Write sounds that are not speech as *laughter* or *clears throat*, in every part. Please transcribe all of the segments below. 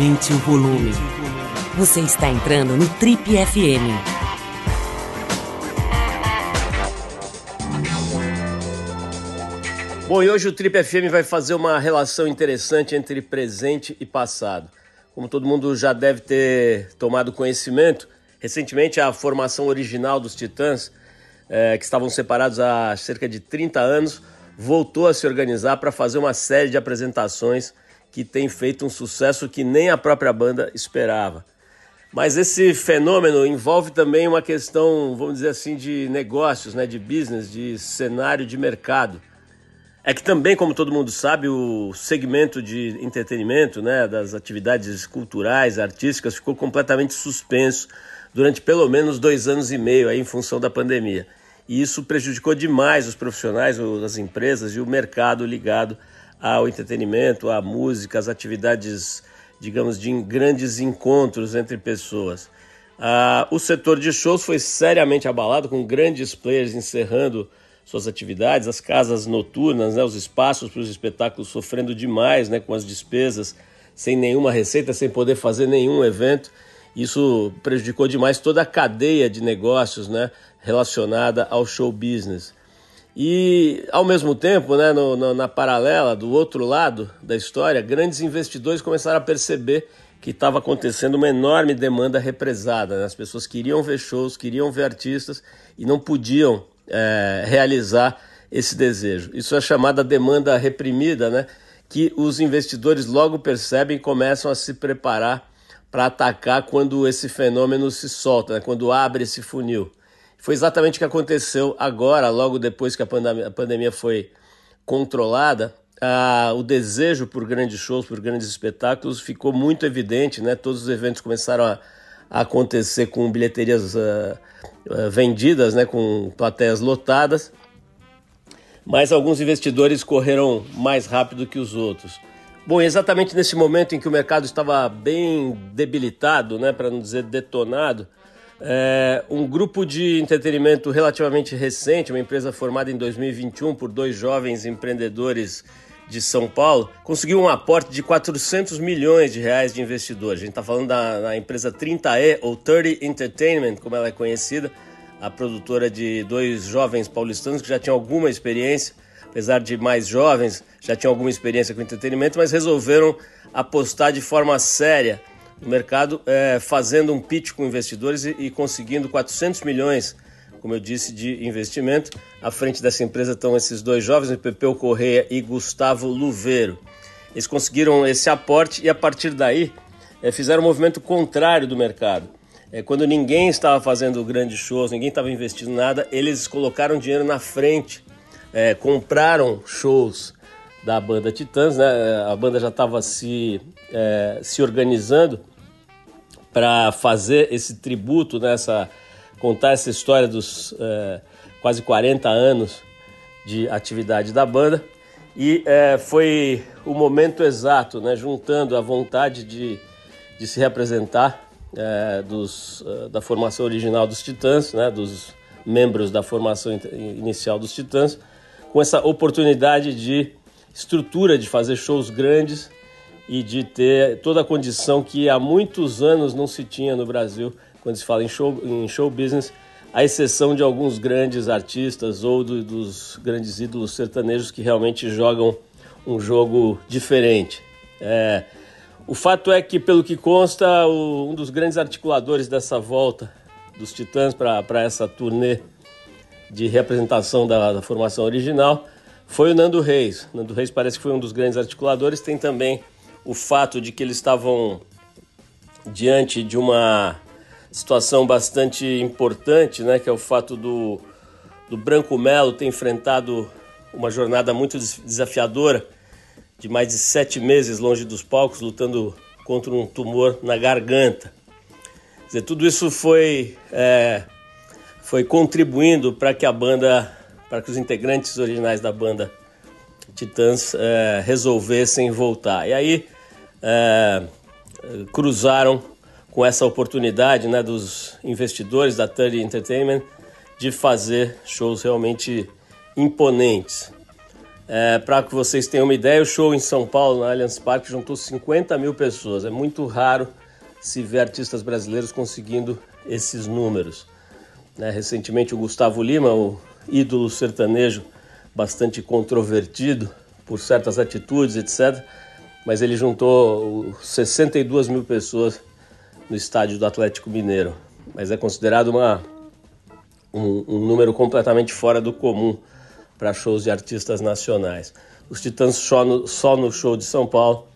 Aumente o volume. Você está entrando no Trip FM. Bom, e hoje o Trip FM vai fazer uma relação interessante entre presente e passado. Como todo mundo já deve ter tomado conhecimento, recentemente a formação original dos Titãs, é, que estavam separados há cerca de 30 anos, voltou a se organizar para fazer uma série de apresentações que tem feito um sucesso que nem a própria banda esperava. Mas esse fenômeno envolve também uma questão, vamos dizer assim, de negócios, né, de business, de cenário de mercado. É que também, como todo mundo sabe, o segmento de entretenimento, né, das atividades culturais, artísticas, ficou completamente suspenso durante pelo menos dois anos e meio aí, em função da pandemia. E isso prejudicou demais os profissionais, as empresas e o mercado ligado ao entretenimento, à música, às atividades, digamos, de grandes encontros entre pessoas. Ah, o setor de shows foi seriamente abalado, com grandes players encerrando suas atividades, as casas noturnas, né, os espaços para os espetáculos sofrendo demais né, com as despesas, sem nenhuma receita, sem poder fazer nenhum evento. Isso prejudicou demais toda a cadeia de negócios né, relacionada ao show business. E, ao mesmo tempo, né, no, no, na paralela, do outro lado da história, grandes investidores começaram a perceber que estava acontecendo uma enorme demanda represada. Né? As pessoas queriam ver shows, queriam ver artistas e não podiam é, realizar esse desejo. Isso é chamada demanda reprimida, né? que os investidores logo percebem e começam a se preparar para atacar quando esse fenômeno se solta, né? quando abre esse funil. Foi exatamente o que aconteceu agora, logo depois que a pandemia, a pandemia foi controlada. Ah, o desejo por grandes shows, por grandes espetáculos ficou muito evidente, né? Todos os eventos começaram a, a acontecer com bilheterias uh, uh, vendidas, né? Com plateias lotadas. Mas alguns investidores correram mais rápido que os outros. Bom, exatamente nesse momento em que o mercado estava bem debilitado, né, para não dizer detonado, é, um grupo de entretenimento relativamente recente, uma empresa formada em 2021 por dois jovens empreendedores de São Paulo, conseguiu um aporte de 400 milhões de reais de investidores. A gente está falando da, da, empresa 30E, ou 30 Entertainment, como ela é conhecida, a produtora de dois jovens paulistanos que já tinham alguma experiência, apesar de mais jovens, já tinham alguma experiência com entretenimento, mas resolveram apostar de forma séria no mercado, é, fazendo um pitch com investidores e, e, conseguindo 400 milhões, como eu disse, de investimento. À frente dessa empresa estão esses dois jovens, Pepeu Correia e Gustavo Luveiro. Eles conseguiram esse aporte e a partir daí é, fizeram um movimento contrário do mercado. É, quando ninguém estava fazendo grandes shows, ninguém estava investindo nada, eles colocaram dinheiro na frente, é, compraram shows da banda Titãs, né? A banda já estava se, é, se organizando para fazer esse tributo, né, contar essa história dos é, quase 40 anos de atividade da banda. E é, foi o momento exato, né, juntando a vontade de, de se representar é, dos, é, da formação original dos Titãs, né, dos membros da formação inicial dos Titãs, com essa oportunidade de estrutura de fazer shows grandes e de ter toda a condição que há muitos anos não se tinha no Brasil quando se fala em show, em show business, à exceção de alguns grandes artistas ou do, dos grandes ídolos sertanejos que realmente jogam um jogo diferente. É, o fato é que, pelo que consta, o, um dos grandes articuladores dessa volta dos Titãs para essa turnê de representação da, da formação original foi o Nando Reis. Nando Reis parece que foi um dos grandes articuladores. Tem também o fato de que eles estavam diante de uma situação bastante importante, né, que é o fato do, do Branco Melo ter enfrentado uma jornada muito desafiadora de mais de sete meses longe dos palcos, lutando contra um tumor na garganta. Quer dizer, tudo isso foi, é, foi contribuindo para que a banda, para que os integrantes originais da banda Titãs é, resolvessem voltar. E aí é, cruzaram com essa oportunidade né, dos investidores da 30 Entertainment de fazer shows realmente imponentes. É, Para que vocês tenham uma ideia, o show em São Paulo, na Allianz Parque, juntou 50 mil pessoas. É muito raro se ver artistas brasileiros conseguindo esses números. Né? Recentemente, o Gustavo Lima, o ídolo sertanejo, bastante controvertido por certas atitudes, etc. Mas ele juntou 62 mil pessoas no estádio do Atlético Mineiro. Mas é considerado uma, um, um número completamente fora do comum para shows de artistas nacionais. Os Titãs só no, só no show de São Paulo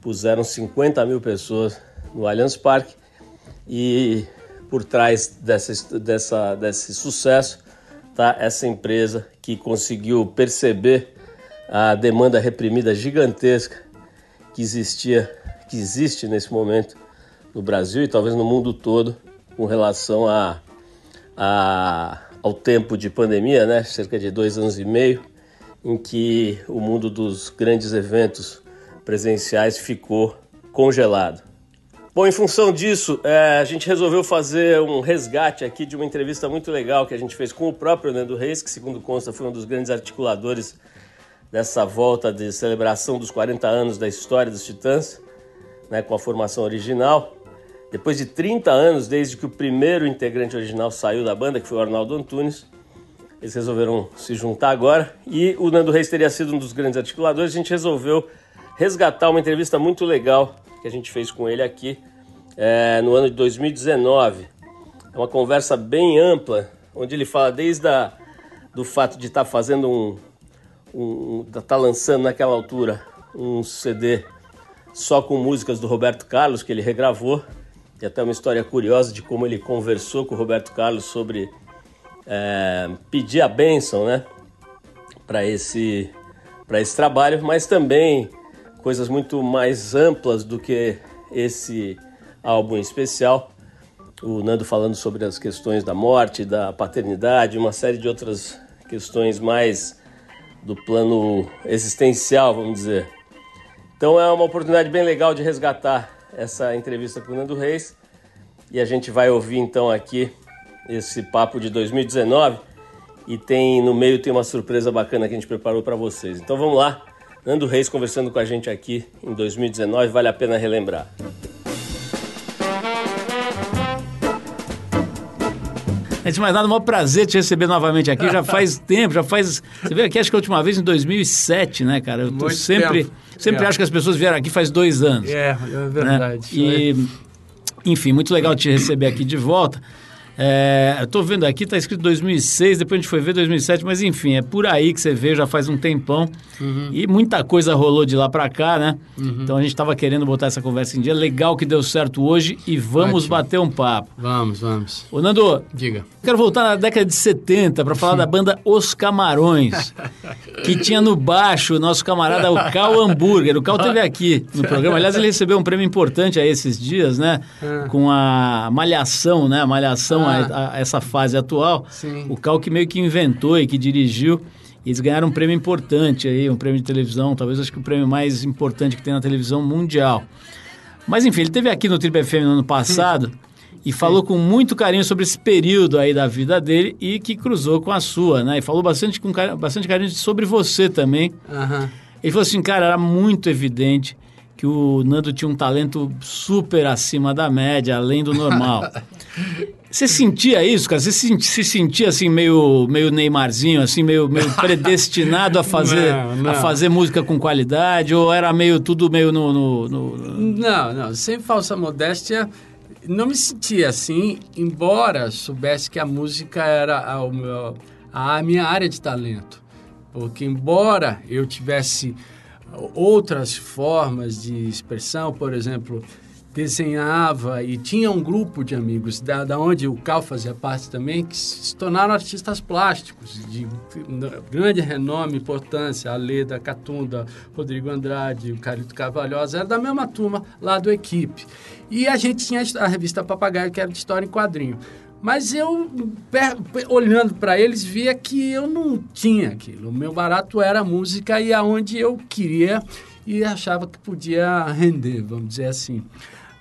puseram 50 mil pessoas no Allianz Parque e por trás dessa, dessa, desse sucesso está essa empresa que conseguiu perceber a demanda reprimida gigantesca que existia, que existe nesse momento no Brasil e talvez no mundo todo com relação a, a, ao tempo de pandemia, né? cerca de dois anos e meio, em que o mundo dos grandes eventos presenciais ficou congelado. Bom, em função disso, é, a gente resolveu fazer um resgate aqui de uma entrevista muito legal que a gente fez com o próprio Nando Reis, que, segundo consta, foi um dos grandes articuladores dessa volta de celebração dos 40 anos da história dos Titãs, né, com a formação original. Depois de 30 anos, desde que o primeiro integrante original saiu da banda, que foi o Arnaldo Antunes, eles resolveram se juntar agora e o Nando Reis teria sido um dos grandes articuladores. A gente resolveu resgatar uma entrevista muito legal que a gente fez com ele aqui é, no ano de 2019. É uma conversa bem ampla, onde ele fala desde a, do fato de estar tá fazendo um, um, tá lançando naquela altura um CD só com músicas do Roberto Carlos que ele regravou. E até uma história curiosa de como ele conversou com o Roberto Carlos sobre é, pedir a bênção, né, para esse para esse trabalho, mas também coisas muito mais amplas do que esse álbum especial. O Nando falando sobre as questões da morte, da paternidade, uma série de outras questões mais do plano existencial, vamos dizer. Então é uma oportunidade bem legal de resgatar essa entrevista com o Nando Reis e a gente vai ouvir então aqui esse papo de 2019 e tem no meio tem uma surpresa bacana que a gente preparou para vocês. Então vamos lá. Nando Reis conversando com a gente aqui em 2019, vale a pena relembrar. Antes de mais nada, é um maior prazer te receber novamente aqui. Já faz *laughs* tempo, já faz. Você veio aqui, acho que a última vez em 2007, né, cara? Eu tô sempre, tempo. sempre é. acho que as pessoas vieram aqui faz dois anos. É, é verdade. Né? E, enfim, muito legal te receber aqui de volta. É, eu tô vendo aqui, tá escrito 2006, depois a gente foi ver 2007, mas enfim, é por aí que você vê, já faz um tempão. Uhum. E muita coisa rolou de lá para cá, né? Uhum. Então a gente tava querendo botar essa conversa em dia. Legal que deu certo hoje e vamos Ótimo. bater um papo. Vamos, vamos. Ô Nando, diga. Quero voltar na década de 70 para falar da *laughs* banda Os Camarões, que tinha no baixo o nosso camarada o Cal Hambúrguer. O Cal teve aqui no programa. Aliás, ele recebeu um prêmio importante a esses dias, né? Ah. Com a Malhação, né? Malhação a, a, essa fase atual, Sim. o Cal que meio que inventou e que dirigiu. Eles ganharam um prêmio importante aí, um prêmio de televisão, talvez acho que o prêmio mais importante que tem na televisão mundial. Mas enfim, ele teve aqui no Triple FM no ano passado e Sim. falou com muito carinho sobre esse período aí da vida dele e que cruzou com a sua, né? E falou bastante com bastante carinho sobre você também. Uhum. Ele falou assim, cara, era muito evidente que o Nando tinha um talento super acima da média, além do normal. *laughs* Você sentia isso, cara? Você se sentia assim meio, meio Neymarzinho, assim meio, meio *laughs* predestinado a fazer não, não. a fazer música com qualidade ou era meio tudo meio no, no, no, Não, não, sem falsa modéstia, não me sentia assim, embora soubesse que a música era a, a minha área de talento. Porque embora eu tivesse outras formas de expressão, por exemplo, desenhava e tinha um grupo de amigos, da, da onde o Cal fazia parte também, que se tornaram artistas plásticos de grande renome e importância. A Leda Catunda, Rodrigo Andrade, o Carlito Carvalhosa, era da mesma turma lá do Equipe. E a gente tinha a revista Papagaio, que era de história em quadrinho. Mas eu, olhando para eles, via que eu não tinha aquilo. O meu barato era a música e aonde eu queria e achava que podia render, vamos dizer assim.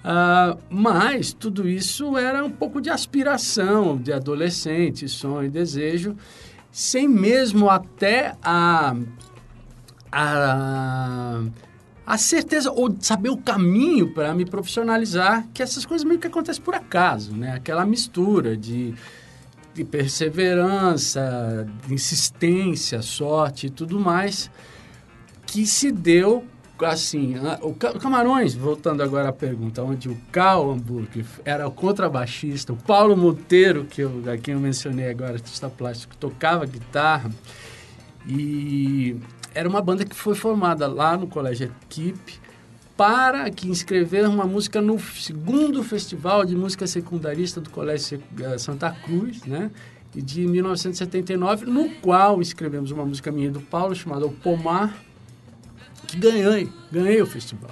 Uh, mas tudo isso era um pouco de aspiração, de adolescente, sonho, desejo, sem mesmo até a a, a certeza ou saber o caminho para me profissionalizar, que essas coisas meio que acontecem por acaso, né? Aquela mistura de, de perseverança, de insistência, sorte e tudo mais, que se deu assim, o Camarões, voltando agora à pergunta, onde o Carl Hamburg era o contrabaixista, o Paulo Monteiro, que eu, a quem eu mencionei agora, artista plástico, tocava guitarra, e era uma banda que foi formada lá no Colégio Equipe para que inscrever uma música no segundo festival de música secundarista do Colégio eh, Santa Cruz, né? de 1979, no qual escrevemos uma música minha do Paulo chamada O Pomar, que ganhei, ganhei o festival.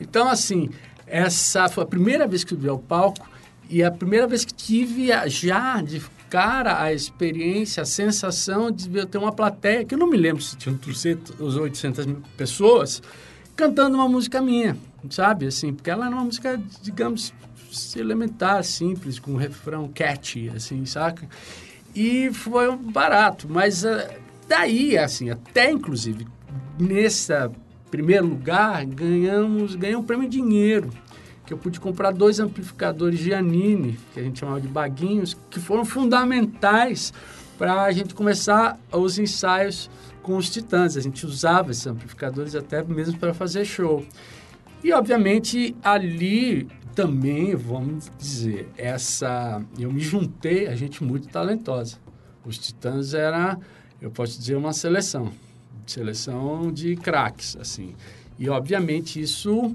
Então, assim, essa foi a primeira vez que subi ao palco e a primeira vez que tive já de cara a experiência, a sensação de ter uma plateia, que eu não me lembro se tinha 300 ou 800 mil pessoas, cantando uma música minha, sabe? Assim, porque ela era uma música, digamos, elementar, simples, com um refrão catchy, assim, saca? E foi barato, mas uh, daí, assim, até inclusive nesse primeiro lugar, ganhamos, ganhei um prêmio em dinheiro, que eu pude comprar dois amplificadores Giannini, que a gente chamava de baguinhos, que foram fundamentais para a gente começar os ensaios com os Titãs. A gente usava esses amplificadores até mesmo para fazer show. E, obviamente, ali também, vamos dizer, essa... Eu me juntei a gente muito talentosa. Os Titãs era, eu posso dizer, uma seleção seleção de craques, assim. E, obviamente, isso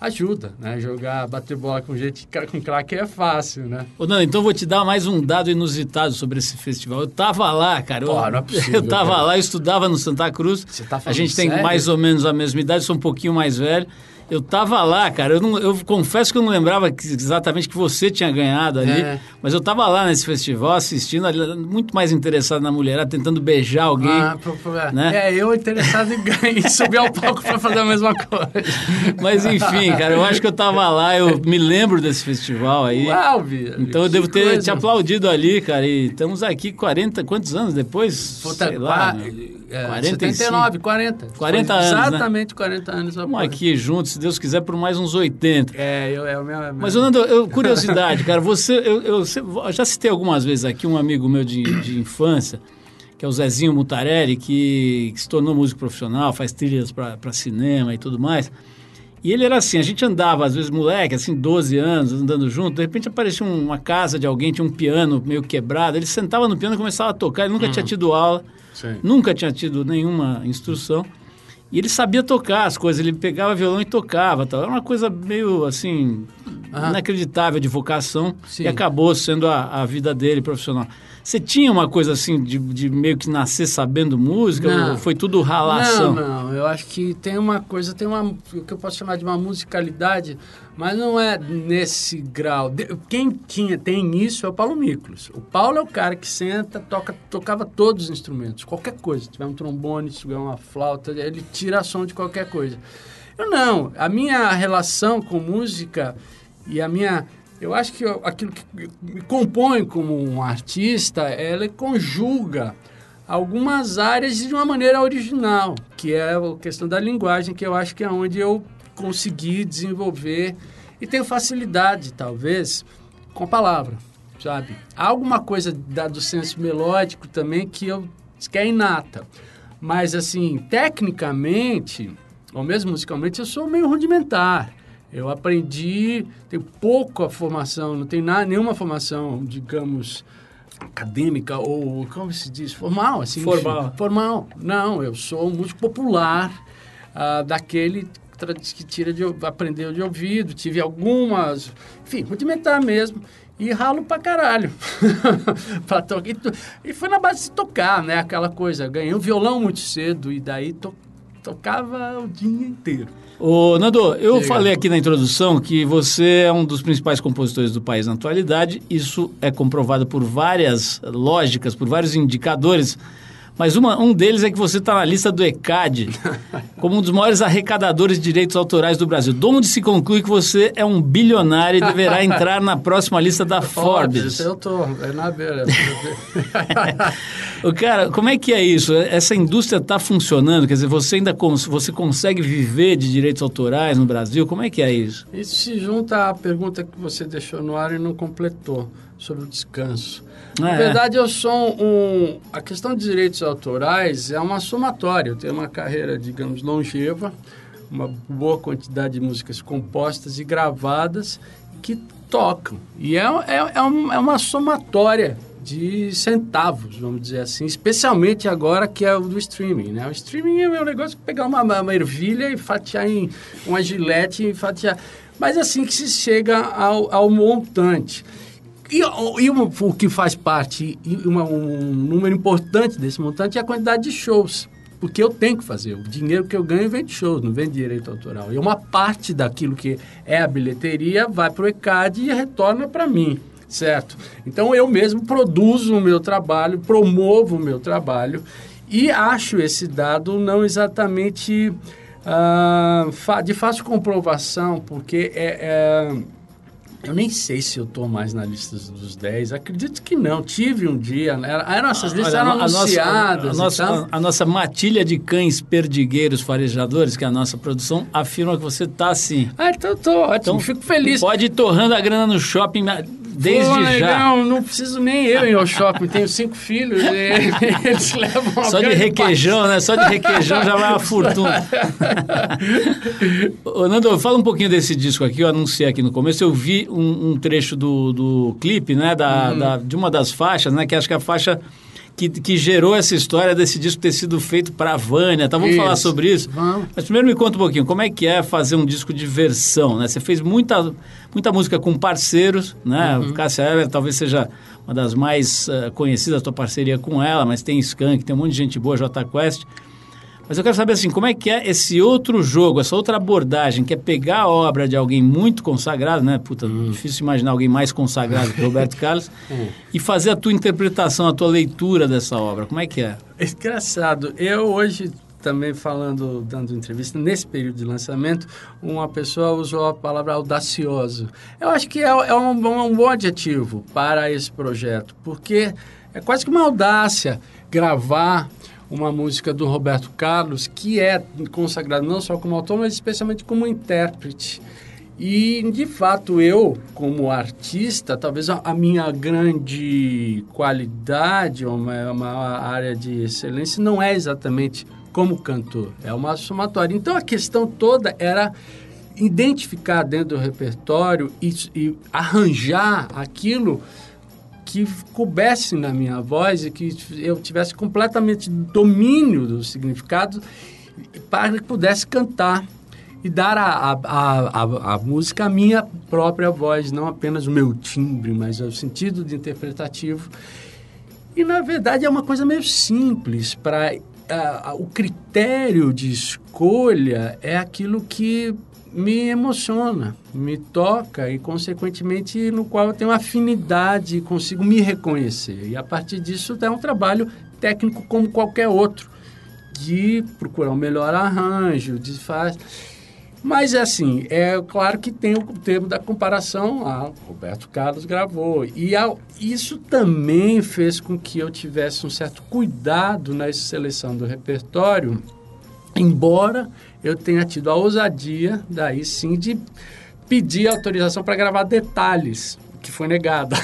ajuda, né? Jogar, bater bola com gente com craque é fácil, né? Ô, Nando, então vou te dar mais um dado inusitado sobre esse festival. Eu tava lá, cara. Eu, Pô, não é possível, eu tava cara. lá, eu estudava no Santa Cruz. Você tá a falando gente tem sério? mais ou menos a mesma idade, sou um pouquinho mais velho. Eu tava lá, cara. Eu, não- eu confesso que eu não lembrava que- exatamente que você tinha ganhado ali, É. mas eu tava lá nesse festival assistindo, ali, muito mais interessado na mulherada, tentando beijar alguém. Ah, pro- pro- né? É, eu interessado em, ganhar- em subir ao palco para fazer a mesma coisa. *laughs* Mas enfim, cara, eu acho que eu tava lá, eu me lembro desse festival aí. Uau, Bia, Então eu devo ter coisa. te aplaudido ali, cara. E estamos aqui 40, quantos anos depois? Puta, Sei lá. qua- né? É, 45. 79, 40. 40 Foi anos, né? Exatamente 40 anos. Estamos aqui juntos, se Deus quiser, por mais uns 80. É, eu, é o meu... Mas, Nando, eu, curiosidade, cara, você, eu, eu- eu já citei algumas vezes aqui um amigo meu de, de infância, que é o Zezinho Mutarelli, que, que se tornou músico profissional, faz trilhas para cinema e tudo mais. E ele era assim, a gente andava, às vezes, moleque, assim, 12 anos, andando junto, de repente aparecia um- uma casa de alguém, tinha um piano meio quebrado, ele sentava no piano e começava a tocar, ele nunca tinha tido aula, Sim. nunca tinha tido nenhuma instrução. E ele sabia tocar as coisas, ele pegava violão e tocava. Tal. Era uma coisa meio assim, Aham. inacreditável de vocação Sim. e acabou sendo a, a vida dele profissional. Você tinha uma coisa assim de, de meio que nascer sabendo música? Não. Ou foi tudo ralação? Não, não. Eu acho que tem uma coisa, tem uma, o que eu posso chamar de uma musicalidade, mas não é nesse grau. Quem tinha, tem isso é o Paulo Miklos. O Paulo é o cara que senta, toca, tocava todos os instrumentos, qualquer coisa. Se tiver um trombone, se tiver uma flauta, ele tira som de qualquer coisa. Eu não. A minha relação com música e a minha eu acho que eu- aquilo que me compõe como um artista, ela conjuga algumas áreas de uma maneira original, que é a questão da linguagem, que eu acho que é onde eu consegui desenvolver e tenho facilidade, talvez, com a palavra, sabe? Há alguma coisa da, do senso melódico também que eu que é inata. Mas, assim, tecnicamente, ou mesmo musicalmente, eu sou meio rudimentar. Eu aprendi, tenho pouca formação, não tenho nada, nenhuma formação, digamos, acadêmica ou, como se diz, formal, assim. Formal. Formal. Não, eu sou um músico popular, ah, daquele que tira de, aprendeu de ouvido, tive algumas, enfim, rudimentar mesmo. E ralo pra caralho. *laughs* pra tocar. E foi na base de tocar, né? Aquela coisa. Ganhei um violão muito cedo e daí to- tocava o dia inteiro. Ô, Nando, eu falei aqui na introdução que você é um dos principais compositores do país na atualidade. Isso é comprovado por várias lógicas, por vários indicadores. Mas uma, um deles é que você está na lista do ECAD *laughs* como um dos maiores arrecadadores de direitos autorais do Brasil. De onde se conclui que você é um bilionário e deverá entrar na próxima lista da *laughs* Forbes. Eu tô, é na beira. *laughs* o cara, como é que é isso? Essa indústria está funcionando? Quer dizer, você ainda cons você consegue viver de direitos autorais no Brasil? Como é que é isso? Isso se junta à pergunta que você deixou no ar e não completou sobre o descanso. Na é. verdade, eu sou um. A questão de direitos autorais é uma somatória. Eu tenho uma carreira, digamos, longeva, uma boa quantidade de músicas compostas e gravadas que tocam. E é, é, é, um, é uma somatória de centavos, vamos dizer assim, especialmente agora que é o do streaming, né? O streaming é um negócio de pegar uma, uma ervilha e fatiar em uma gilete e fatiar. Mas assim que se chega ao, ao montante. E, e uma, o que faz parte, uma, um número importante desse montante é a quantidade de shows. Porque eu tenho que fazer. O dinheiro que eu ganho vem de shows, não vem de direito autoral. E uma parte daquilo que é a bilheteria vai para o ECAD e retorna para mim, certo? Então eu mesmo produzo o meu trabalho, promovo o meu trabalho e acho esse dado não exatamente uh, de fácil comprovação, porque é, é eu nem sei se eu estou mais na lista dos 10. Acredito que não. Tive um dia. Né? Eram essas listas Olha, eram a anunciadas. Nossa, a, nossa, a, nossa matilha de cães perdigueiros farejadores, que é a nossa produção, afirma que você está assim. Ah, então estou ótimo. Então, Fico feliz. Pode ir torrando a grana no shopping desde Pô, já. Não, não preciso nem eu ir ao shopping. Tenho cinco filhos. *laughs* eles levam Só de requeijão, parte. né? Só de requeijão já vai uma fortuna. *laughs* Ô, Nando, fala um pouquinho desse disco aqui. Eu anunciei aqui no começo. Eu vi um, um trecho do, do clipe, né? Da, hum. da, de uma das faixas, né? Que acho que é a faixa que, que gerou essa história desse disco ter sido feito para a Vânia. Tá, vamos isso. falar sobre isso? Vamos. Mas primeiro me conta um pouquinho, como é que é fazer um disco de versão, né? Você fez muita, muita música com parceiros, né? Uhum. O Cássia Eller talvez seja uma das mais uh, conhecidas, a tua parceria com ela, mas tem Skank, tem um monte de gente boa, J Quest. Mas eu quero saber assim, como é que é esse outro jogo, essa outra abordagem, que é pegar a obra de alguém muito consagrado, né? Puta, hum. difícil imaginar alguém mais consagrado que Roberto *laughs* Carlos, hum. e fazer a tua interpretação, a tua leitura dessa obra. Como é que é? É engraçado. Eu hoje também falando, dando entrevista, nesse período de lançamento, uma pessoa usou a palavra audacioso. Eu acho que é, é um, um bom adjetivo para esse projeto, porque é quase que uma audácia gravar uma música do Roberto Carlos, que é consagrado não só como autor, mas especialmente como intérprete. E, de fato, eu, como artista, talvez a, minha grande qualidade, uma, uma área de excelência, não é exatamente como cantor, é uma somatória. Então, a questão toda era identificar dentro do repertório e, e arranjar aquilo que coubesse na minha voz e que eu tivesse completamente domínio do significado para que pudesse cantar e dar a, a, a, a, música a minha própria voz, não apenas o meu timbre, mas o sentido de interpretativo. E, na verdade, é uma coisa meio simples. para O critério de escolha é aquilo que me emociona, me toca e, consequentemente, no qual eu tenho afinidade e consigo me reconhecer. E, a partir disso, é um trabalho técnico como qualquer outro, de procurar um melhor arranjo, de faz... Mas, assim, é claro que tem o termo da comparação, a Roberto Carlos gravou. E a, isso também fez com que eu tivesse um certo cuidado na seleção do repertório, embora eu tenha tido a ousadia, daí sim, de pedir autorização para gravar detalhes, que foi negada.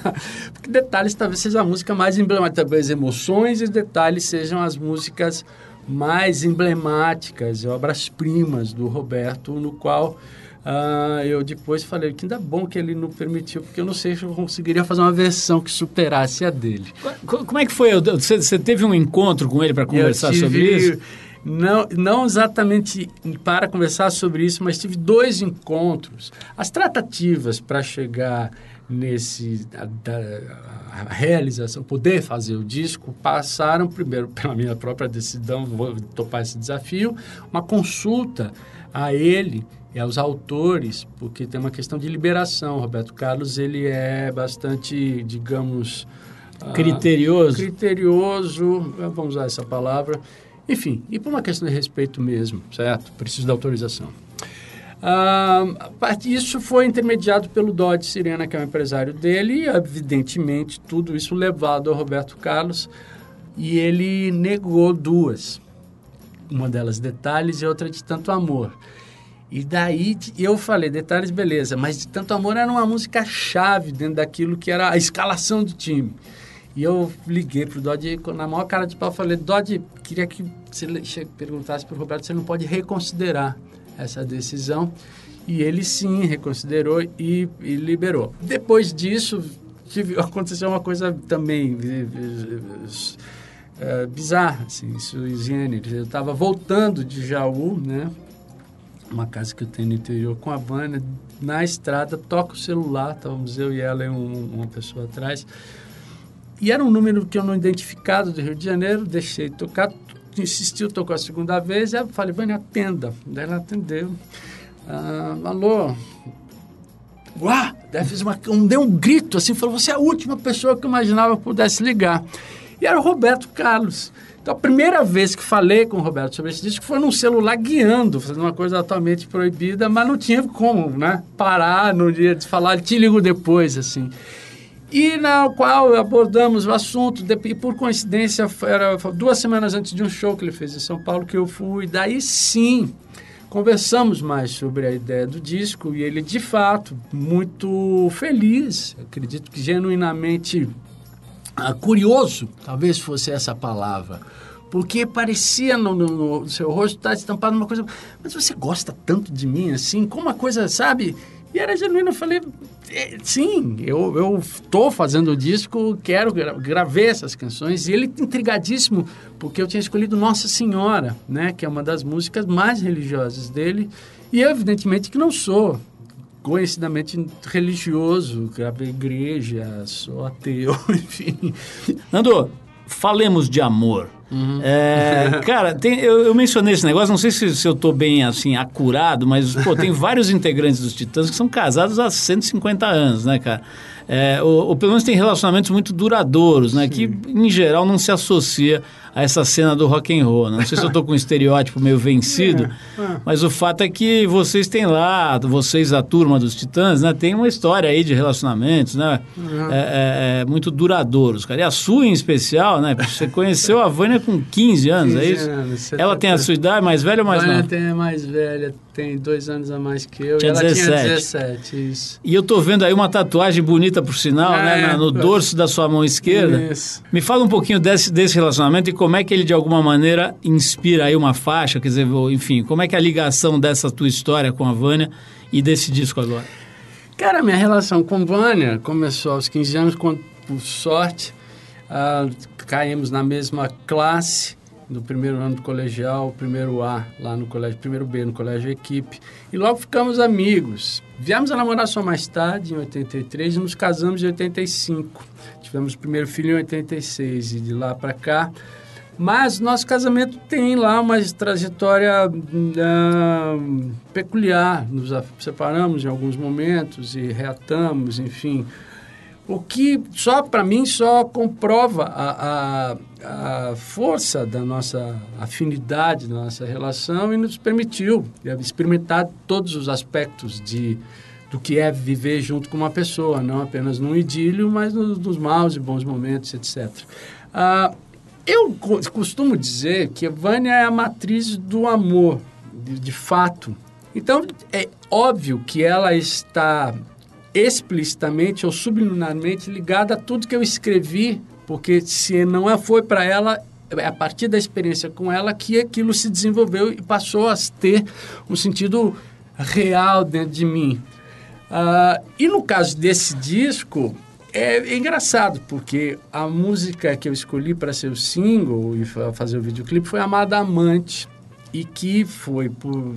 *laughs* Porque detalhes talvez seja a música mais emblemática, talvez emoções e detalhes sejam as músicas mais emblemáticas, obras-primas do Roberto, no qual uh, eu depois falei que ainda bom que ele não permitiu, porque eu não sei se eu conseguiria fazer uma versão que superasse a dele. Como é que foi? Você, você teve um encontro com ele para conversar tive, sobre isso? Não, não exatamente para conversar sobre isso, mas tive dois encontros. As tratativas para chegar nesse a, a, a, realização, poder fazer o disco, passaram primeiro pela minha própria decisão, vou topar esse desafio, uma consulta a ele e aos autores, porque tem uma questão de liberação. Roberto Carlos ele é bastante, digamos, Criterioso. Ah, criterioso, vamos usar essa palavra. Enfim, e por uma questão de respeito mesmo, certo? Preciso da autorização. Ah, isso foi intermediado pelo Dodge Sirena, que é o empresário dele, e evidentemente tudo isso levado ao Roberto Carlos, e ele negou duas. Uma delas detalhes e outra de tanto amor. E daí eu falei, detalhes, beleza, mas de tanto amor era uma música chave dentro daquilo que era a escalação do time. E eu liguei pro Dodge, na maior cara de pau, falei, Dodge, queria que você perguntasse pro Roberto ele não pode reconsiderar essa decisão. E ele sim reconsiderou e, e liberou. Depois disso, tive, *laughs* aconteceu uma coisa também é, bizarra, assim, sui generis. Eu estava voltando de Jaú, né? Uma casa que eu tenho no interior com a Vânia. Na estrada, toca o celular, estávamos eu e ela e um, uma pessoa atrás. E era um número que eu não identificado do Rio de Janeiro, deixei tocar, insistiu, tocou a segunda vez, eu falei, Vânia, atenda. Daí ela atendeu. Ah, alô? Uau! Daí uma, um, deu um grito assim, falou, você é a última pessoa que eu imaginava que pudesse ligar. E era o Roberto Carlos. Então, a primeira vez que falei com o Roberto sobre esse disco foi num celular guiando, fazendo uma coisa atotalmente proibida, mas não tinha como, né? Parar no dia de falar, te ligo depois, assim. E na qual abordamos o assunto, e por coincidência, era duas semanas antes de um show que ele fez em São Paulo que eu fui, daí sim conversamos mais sobre a ideia do disco e ele, de fato, muito feliz, acredito que genuinamente ah, curioso, talvez fosse essa palavra, porque parecia no, no, no seu rosto estar estampado uma coisa, mas você gosta tanto de mim assim, como uma coisa, sabe? E era genuíno, eu falei, é, sim, eu estou fazendo o disco, quero, gra gravei essas canções, e ele intrigadíssimo, porque eu tinha escolhido Nossa Senhora, né, que é uma das músicas mais religiosas dele, e eu, evidentemente, que não sou, conhecidamente religioso, gravei igreja, sou ateu, *laughs* enfim. Nando, falemos de amor. Uhum. É, cara, tem, eu, eu, mencionei esse negócio, não sei se, se eu estou bem assim, acurado, mas pô, tem vários integrantes dos Titãs que são casados há 150 anos, né, cara? É, ou, ou, pelo menos tem relacionamentos muito duradouros, né? Sim. Que em geral não se associa a essa cena do rock and roll. Né? Não sei se eu estou com um *laughs* estereótipo meio vencido, é, é. mas o fato é que vocês têm lá, vocês, a turma dos Titãs, né? Tem uma história aí de relacionamentos, né? Uhum. É, é, muito duradouros, cara. E a sua em especial, né? Você conheceu a Vânia com 15 anos, 15 é isso? Anos, Ela tem a sua idade, mais velha ou mais nova? Vânia tem mais velha, tem dois anos a mais que eu. Tinha e ela 17. tinha 17, isso. E eu tô vendo aí uma tatuagem bonita, por sinal, né? No dorso da sua mão esquerda. Isso. Me fala um pouquinho desse, desse relacionamento e como é que ele, de alguma maneira, inspira aí uma faixa, quer dizer, enfim, como é que é a ligação dessa tua história com a Vânia e desse disco agora? Cara, minha relação com Vânia começou aos 15 anos, quando, por sorte, uh, caímos na mesma classe no primeiro ano do colegial, primeiro A lá no colégio, primeiro B no colégio Equipe. E logo ficamos amigos. Viemos a namorar só mais tarde, em 83, e nos casamos em 85. Tivemos o primeiro filho em 86 e de lá para cá mas nosso casamento tem lá uma trajetória uh, peculiar. Nos separamos em alguns momentos e reatamos, enfim. O que só para mim só comprova a, a, a, força da nossa afinidade, da nossa relação e nos permitiu experimentar todos os aspectos de do que é viver junto com uma pessoa, não apenas num idílio, mas nos, nos maus e bons momentos, etc. Ah, eu costumo dizer que Vânia é a matriz do amor, de, de fato. Então, é óbvio que ela está explicitamente ou subliminarmente ligada a tudo que eu escrevi, porque se não é, foi para ela, é a partir da experiência com ela que aquilo se desenvolveu e passou a ter um sentido real dentro de mim. Uh, e no caso desse disco, é, engraçado, porque a música que eu escolhi para ser o single e fazer o videoclipe foi Amada Amante, e que foi por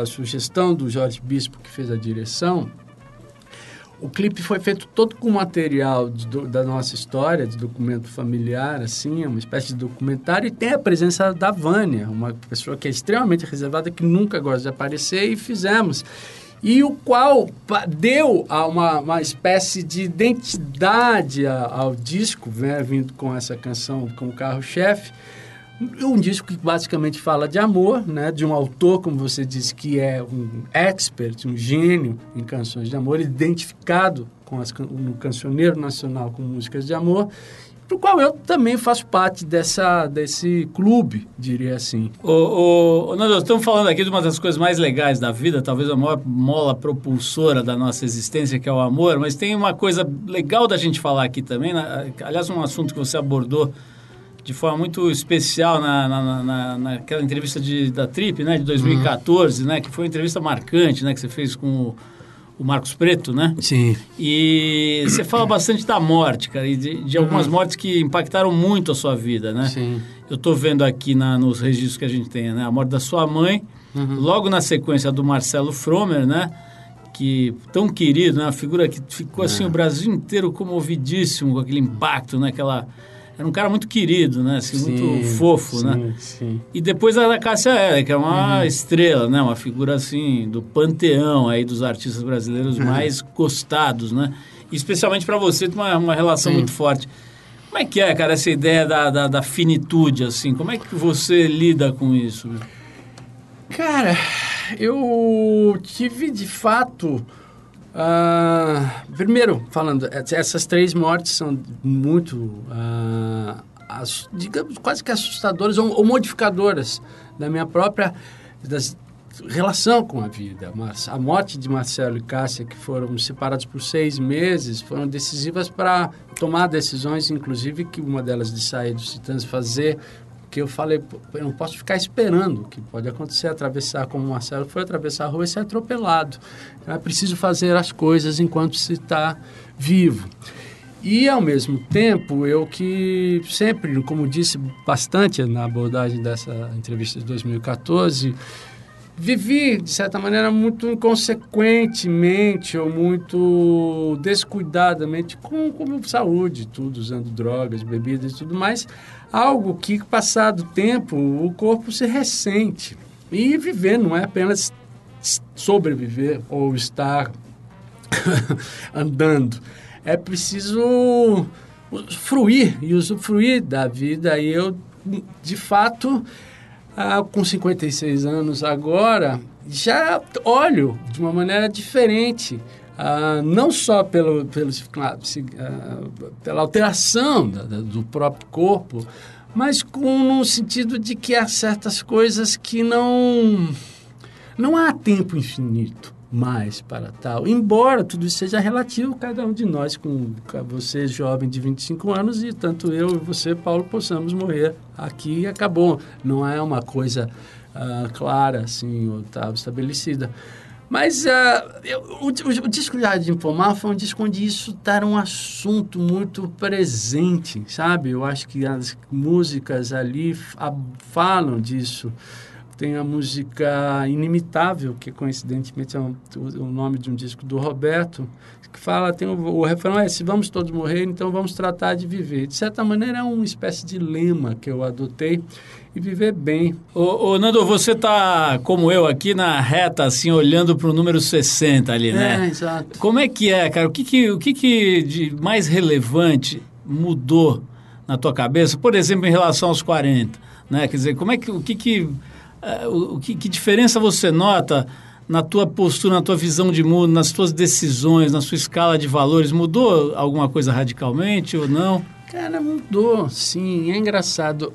a sugestão do Jorge Bispo, que fez a direção. O clipe foi feito todo com material de, da nossa história, de documento familiar, assim, é uma espécie de documentário, e tem a presença da Vânia, uma pessoa que é extremamente reservada, que nunca gosta de aparecer, e fizemos. E o qual deu uma, uma espécie de identidade ao disco, né, vindo com essa canção como carro-chefe. Um disco que basicamente fala de amor, né, de um autor, como você disse, que é um expert, um gênio em canções de amor, identificado com as, no Cancioneiro Nacional com músicas de amor, do qual eu também faço parte dessa, desse clube, diria assim. Ô, ô, nós estamos falando aqui de uma das coisas mais legais da vida, talvez a maior mola propulsora da nossa existência, que é o amor, mas tem uma coisa legal da gente falar aqui também, né? aliás, um assunto que você abordou de forma muito especial na, na, na, naquela entrevista de, da Trip, né, de 2014, uhum. né, que foi uma entrevista marcante, né, que você fez com o o Marcos Preto, né? Sim. E você fala bastante da morte, cara, e de, de algumas uhum. mortes que impactaram muito a sua vida, né? Sim. Eu estou vendo aqui na, nos registros que a gente tem, né? A morte da sua mãe, uhum. logo na sequência do Marcelo Fromer, né? Que tão querido, né? Uma figura que ficou assim é. o Brasil inteiro comovidíssimo com aquele impacto, né? Aquela era um cara muito querido, né? Assim, sim, muito fofo, sim, né? Sim. E depois a da Cássia Eller, que é uma uhum. estrela, né? Uma figura assim do panteão aí dos artistas brasileiros uhum. mais gostados, né? E especialmente para você tem uma, uma relação muito forte. Como é que é, cara, essa ideia da, da, da, finitude, assim? Como é que você lida com isso? Cara, eu tive de fato Uh, primeiro, falando, essas três mortes são muito, uh, as, digamos, quase que assustadoras ou, ou, modificadoras da minha própria das, relação com a vida. Mas a morte de Marcelo e Cássia, que foram separados por seis meses, foram decisivas para tomar decisões, inclusive que uma delas de sair dos Titãs fazer que eu falei, eu não posso ficar esperando o que pode acontecer, atravessar como o Marcelo foi atravessar a rua e ser atropelado. Então, é preciso fazer as coisas enquanto se está vivo. E, ao mesmo tempo, eu que sempre, como disse bastante na abordagem dessa entrevista de 2014, vivi, de certa maneira, muito inconsequentemente ou muito descuidadamente com, com saúde, tudo, usando drogas, bebidas e tudo mais, algo que, passado o tempo, o corpo se ressente. E viver não é apenas sobreviver ou estar *laughs* andando. É preciso fruir e usufruir da vida. E eu, de fato, ah, com 56 anos agora, já olho de uma maneira diferente. Ah, não só pelo, pelo, ah, pela alteração da, do próprio corpo, mas com no sentido de que há certas coisas que não não há tempo infinito mais para tal. Embora tudo isso seja relativo, cada um de nós, com você jovem de 25 anos e tanto eu e você, Paulo, possamos morrer aqui e acabou. Não é uma coisa uh, clara, assim, tá estabelecida. Mas uh, eu, o, o, o, disco de Jardim Pomar foi um disco onde isso está um assunto muito presente, sabe? Eu acho que as músicas ali falam disso. Tem a música Inimitável, que coincidentemente é um, o, nome de um disco do Roberto, que fala, tem o, o refrão é, se vamos todos morrer, então vamos tratar de viver. De certa maneira é uma espécie de lema que eu adotei e viver bem. Ô, ô Nando, você tá como eu aqui na reta, assim, olhando para o número 60 ali, né? É, exato. Como é que é, cara? O que que, o que, que de mais relevante mudou na tua cabeça, por exemplo, em relação aos 40, né? Quer dizer, como é que, o que que o que, que diferença você nota na tua postura, na tua visão de mundo, nas tuas decisões, na sua escala de valores? Mudou alguma coisa radicalmente ou não? Cara, mudou, sim. É engraçado.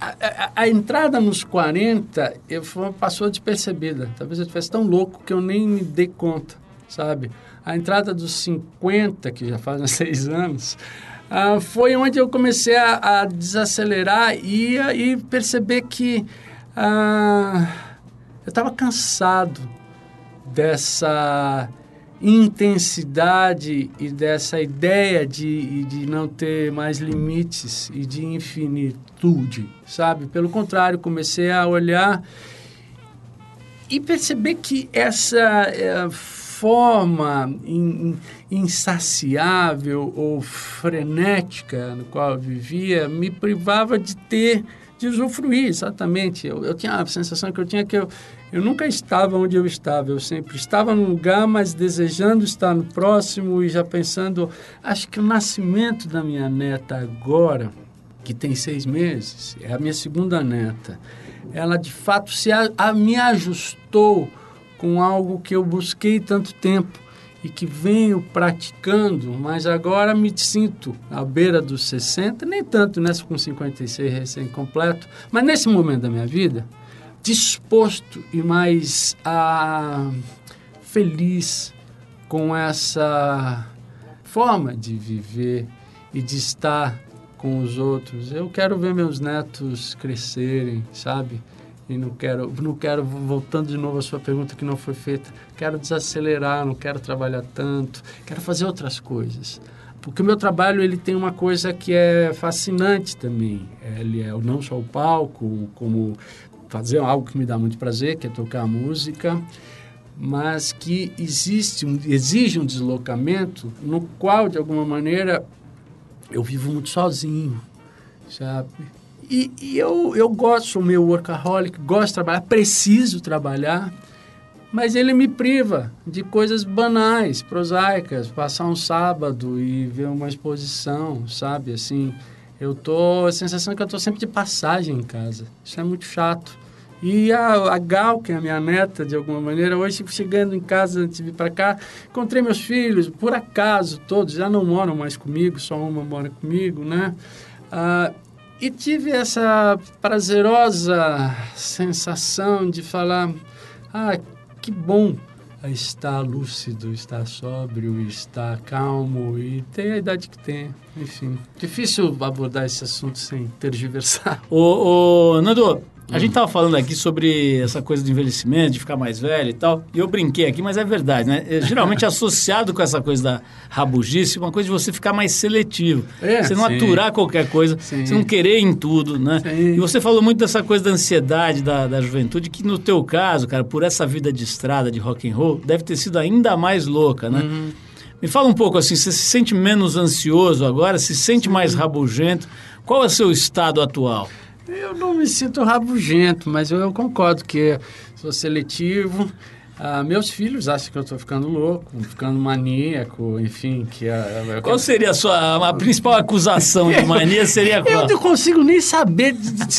A, a, a entrada nos 40 eu, passou despercebida. Talvez eu estivesse tão louco que eu nem me dei conta, sabe? A entrada dos 50, que já fazem *laughs* seis anos, ah, foi onde eu comecei a, a desacelerar e, e perceber que ah, eu estava cansado dessa intensidade e dessa ideia de, de não ter mais limites e de infinitude, sabe? Pelo contrário, comecei a olhar e perceber que essa é, forma in, insaciável ou frenética no qual eu vivia me privava de ter de usufruir, exatamente. Eu, eu tinha a sensação que eu tinha que eu, eu nunca estava onde eu estava, eu sempre estava num lugar, mas desejando estar no próximo e já pensando. Acho que o nascimento da minha neta agora, que tem seis meses, é a minha segunda neta, ela de fato se a, a me ajustou com algo que eu busquei tanto tempo e que venho praticando, mas agora me sinto à beira dos 60, nem tanto nessa com 56 recém-completo, mas nesse momento da minha vida, disposto e mais ah, feliz com essa forma de viver e de estar com os outros. Eu quero ver meus netos crescerem, sabe? E não quero, não quero, voltando de novo à sua pergunta que não foi feita, quero desacelerar, não quero trabalhar tanto, quero fazer outras coisas. Porque o meu trabalho ele tem uma coisa que é fascinante também. Ele é não só o palco, como fazer algo que me dá muito prazer, que é tocar música, mas que existe exige um deslocamento no qual, de alguma maneira, eu vivo muito sozinho, sabe? E, e, eu, eu gosto, sou meu workaholic, gosto de trabalhar, preciso trabalhar, mas ele me priva de coisas banais, prosaicas, passar um sábado e ver uma exposição, sabe? Assim, eu tô, a sensação é que eu tô sempre de passagem em casa. Isso é muito chato. E a, a Gal, que é a minha neta, de alguma maneira, hoje chegando em casa antes de vir para cá, encontrei meus filhos, por acaso, todos já não moram mais comigo, só uma mora comigo, né? Ah, e tive essa prazerosa sensação de falar: ah, que bom estar lúcido, estar sóbrio, estar calmo e ter a idade que tem. Enfim, difícil abordar esse assunto sem tergiversar. Ô, ô Nando, a gente estava falando aqui sobre essa coisa do envelhecimento, de ficar mais velho e tal. E eu brinquei aqui, mas é verdade, né? É, geralmente *laughs* associado com essa coisa da rabugice, uma coisa de você ficar mais seletivo. É, você não sim. aturar qualquer coisa, sim. você não querer em tudo, né? Sim. E você falou muito dessa coisa da ansiedade da, da juventude, que no teu caso, cara, por essa vida de estrada, de rock and roll, deve ter sido ainda mais louca, né? Uhum. Me fala um pouco assim, você se sente menos ansioso agora, se sente mais rabugento? Qual é o seu estado atual? Eu não me sinto rabugento, mas eu, eu concordo que sou seletivo. Ah, meus filhos acham que eu estou ficando louco, ficando maníaco, enfim. que é, Qual seria a sua a principal acusação de *laughs* mania? Seria qual? Eu não consigo nem saber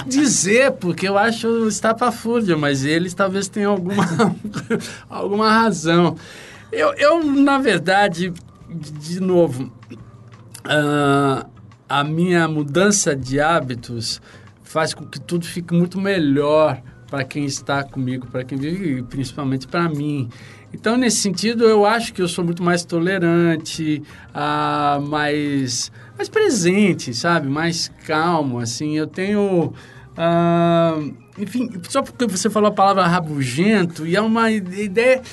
dizer, porque eu acho estapafúrdia, mas eles talvez tenham alguma, *laughs* alguma razão. Eu, eu, na verdade, de novo, uh, a minha mudança de hábitos faz com que tudo fique muito melhor para quem está comigo, para quem vive, principalmente para mim. Então, nesse sentido, eu acho que eu sou muito mais tolerante, ah, mais, mais presente, sabe? Mais calmo, assim. Eu tenho... Ah, enfim, só porque você falou a palavra rabugento, e é uma ideia...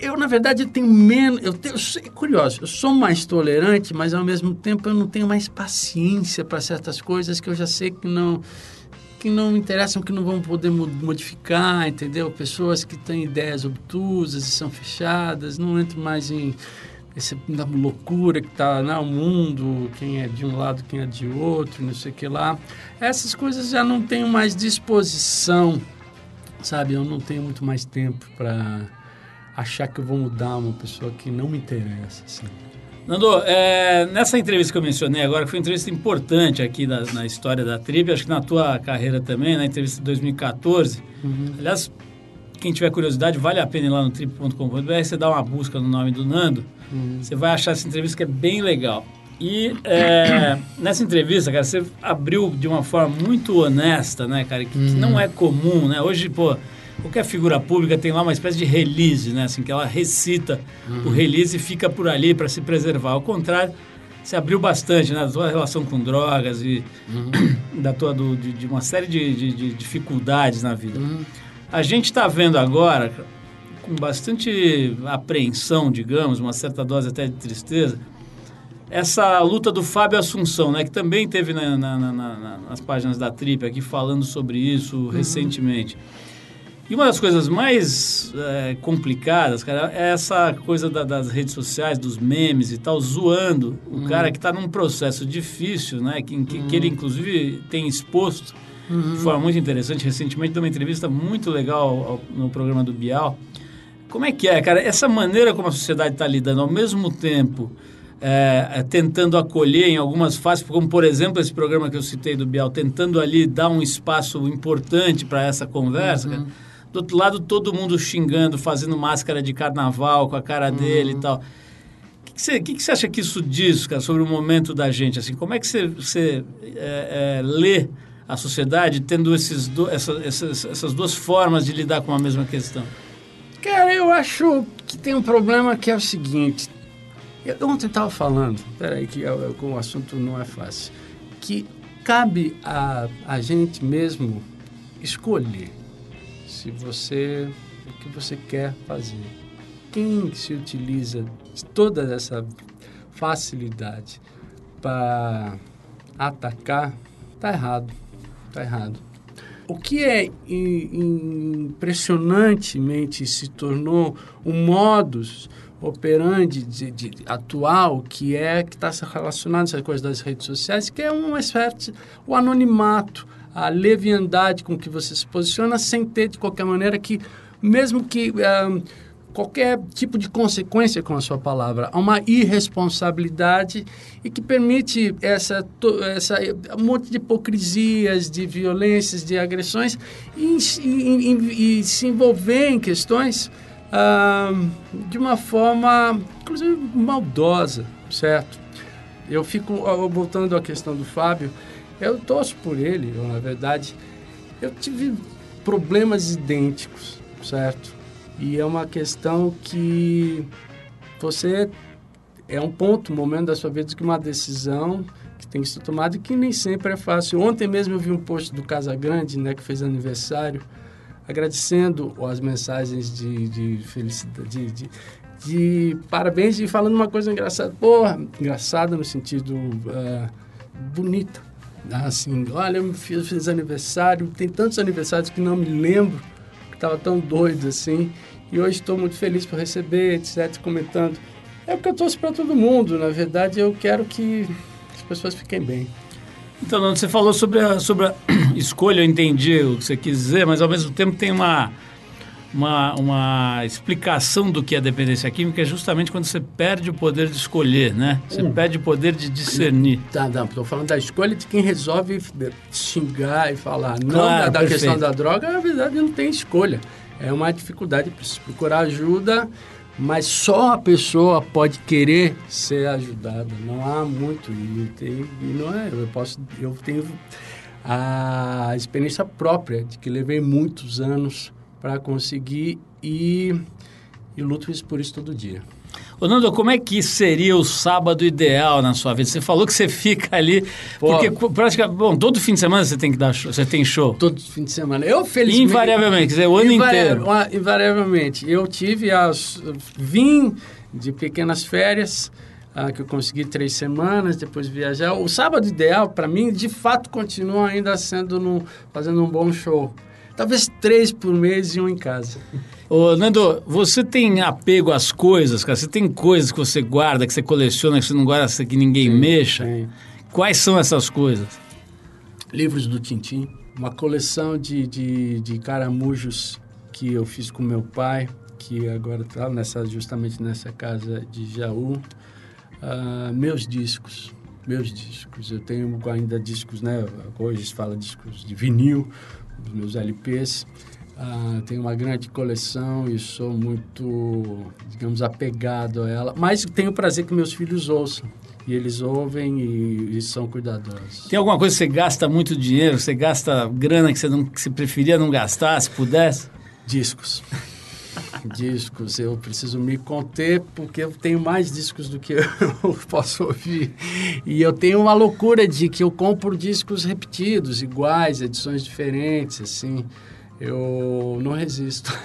Eu, na verdade, tenho menos... Eu tenho, é curioso, eu sou mais tolerante, mas, ao mesmo tempo, eu não tenho mais paciência para certas coisas que eu já sei que não que não interessam, que não vão poder modificar, entendeu? Pessoas que têm ideias obtusas e são fechadas, não entro mais em essa loucura que está no né, mundo, quem é de um lado, quem é de outro, não sei o que lá. Essas coisas já não tenho mais disposição, sabe? Eu não tenho muito mais tempo para achar que eu vou mudar uma pessoa que não me interessa, assim. Nando, é, nessa entrevista que eu mencionei agora, que foi uma entrevista importante aqui na, na história da Trip, acho que na tua carreira também, na entrevista de 2014. Uhum. Aliás, quem tiver curiosidade, vale a pena ir lá no trip.com.br, você dá uma busca no nome do Nando, uhum. você vai achar essa entrevista que é bem legal. E é, *coughs* nessa entrevista, cara, você abriu de uma forma muito honesta, né, cara, que, uhum. que não é comum, né? Hoje, pô, qualquer figura pública tem lá uma espécie de release, né? Assim, que ela recita uhum. o release e fica por ali para se preservar. Ao contrário, se abriu bastante, né? Da tua relação com drogas e uhum. *clears throat* da tua, do, de, de, uma série de, de, de, dificuldades na vida. Uhum. A gente está vendo agora, com bastante apreensão, digamos, uma certa dose até de tristeza, essa luta do Fábio Assunção, né? Que também teve na, na, na, nas páginas da Trip aqui falando sobre isso uhum. recentemente. E uma das coisas mais é, complicadas, cara, é essa coisa da, das redes sociais, dos memes e tal, zoando o uhum. cara que está num processo difícil, né? Que, que, uhum. que ele, inclusive, tem exposto uhum. de forma muito interessante. Recentemente, deu uma entrevista muito legal ao, no programa do Bial. Como é que é, cara? Essa maneira como a sociedade está lidando, ao mesmo tempo é, é, tentando acolher em algumas fases, como por exemplo esse programa que eu citei do Bial, tentando ali dar um espaço importante para essa conversa. Uhum. Do outro lado, todo mundo xingando, fazendo máscara de carnaval com a cara uhum. dele e tal. O que, você, que, que você acha que isso diz, cara, sobre o momento da gente? Assim, como é que você, é, é, lê a sociedade tendo esses do, essa, essas, essas duas formas de lidar com a mesma questão? Cara, eu acho que tem um problema que é o seguinte. Eu ontem estava falando, peraí, que o assunto não é fácil, que cabe a, a gente mesmo escolher se você o que você quer fazer. Quem se utiliza de toda essa facilidade para atacar, tá errado, tá errado. O que é impressionantemente se tornou um modus operandi de, de, atual, que é que está relacionado a essa coisa das redes sociais, que é uma espécie, o anonimato, a leviandade com que você se posiciona, sem ter, de qualquer maneira, que, mesmo que um, qualquer tipo de consequência com a sua palavra, há uma irresponsabilidade e que permite essa, essa um monte de hipocrisias, de violências, de agressões e, e, e, e se envolver em questões de uma forma, inclusive, maldosa, certo? Eu fico, voltando à questão do Fábio, eu torço por ele, eu, na verdade, eu tive problemas idênticos, certo? E é uma questão que você é um ponto, um momento da sua vida que uma decisão que tem que ser tomada e que nem sempre é fácil. Ontem mesmo eu vi um post do Casa Grande, né, que fez aniversário, agradecendo as mensagens de, de felicidade, de, de, de, parabéns e falando uma coisa engraçada. Porra, engraçada no sentido uh, bonita. Assim, olha, eu fiz, fiz aniversário, tem tantos aniversários que não me lembro, que estava tão doido assim. E hoje estou muito feliz por receber, etc., comentando. É o que eu torço para todo mundo. Na verdade, eu quero que as pessoas fiquem bem. Então, você falou sobre a, sobre a *clears throat* escolha, eu entendi o que você quis dizer, mas ao mesmo tempo tem uma, uma, uma explicação do que é dependência química, é justamente quando você perde o poder de escolher, né? Você hum. perde o poder de discernir. Tá, não, estou falando da escolha de quem resolve xingar e falar. Não claro, da, da questão da droga, na verdade não tem escolha. É uma dificuldade, precisa procurar ajuda mas só a pessoa pode querer ser ajudada. Não há muito e, tem, e não é. Eu posso, eu tenho a experiência própria de que levei muitos anos para conseguir e, e luto isso por isso todo dia. Ô Nando, como é que seria o sábado ideal na sua vida? Você falou que você fica ali, Pô. porque praticamente, bom, todo fim de semana você tem que dar show, você tem show. Todo fim de semana. Eu felizmente invariavelmente, quer dizer, o ano inteiro. Invariavelmente. Eu tive as vim de pequenas férias, ah, que eu consegui três semanas, depois viajar. O sábado ideal para mim, de fato, continua ainda sendo no, fazendo um bom show. Talvez três por mês e um em casa. Ô, Nando, você tem apego às coisas, cara? Você tem coisas que você guarda, que você coleciona, que você não guarda, que ninguém sim, mexa? Sim. Quais são essas coisas? Livros do Tintim, uma coleção de, de, de caramujos que eu fiz com meu pai, que agora está nessa, justamente nessa casa de Jaú. Uh, meus discos, meus discos. Eu tenho ainda discos, né? Hoje se fala discos de vinil, os meus LPs. Ah, tenho uma grande coleção e sou muito, digamos, apegado a ela. Mas tenho o prazer que meus filhos ouçam. E eles ouvem e, e, são cuidadosos. Tem alguma coisa que você gasta muito dinheiro, você gasta grana que você, não, que você preferia não gastar, se pudesse? Discos. *laughs* discos. Eu preciso me conter porque eu tenho mais discos do que *laughs* eu posso ouvir. E eu tenho uma loucura de que eu compro discos repetidos, iguais, edições diferentes, assim eu não resisto. *laughs*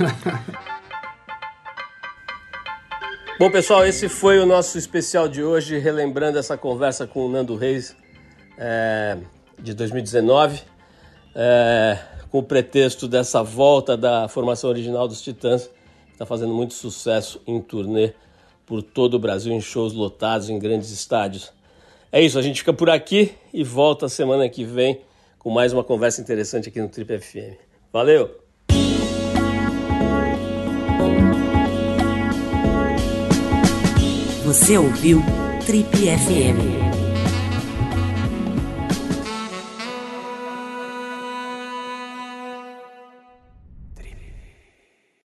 Bom, pessoal, esse foi o nosso especial de hoje, relembrando essa conversa com o Nando Reis é, de 2019. É, com o pretexto dessa volta da formação original dos Titãs, está fazendo muito sucesso em turnê por todo o Brasil, em shows lotados, em grandes estádios. É isso, a gente fica por aqui e volta semana que vem com mais uma conversa interessante aqui no Trip FM. Valeu! Você ouviu Trip FM.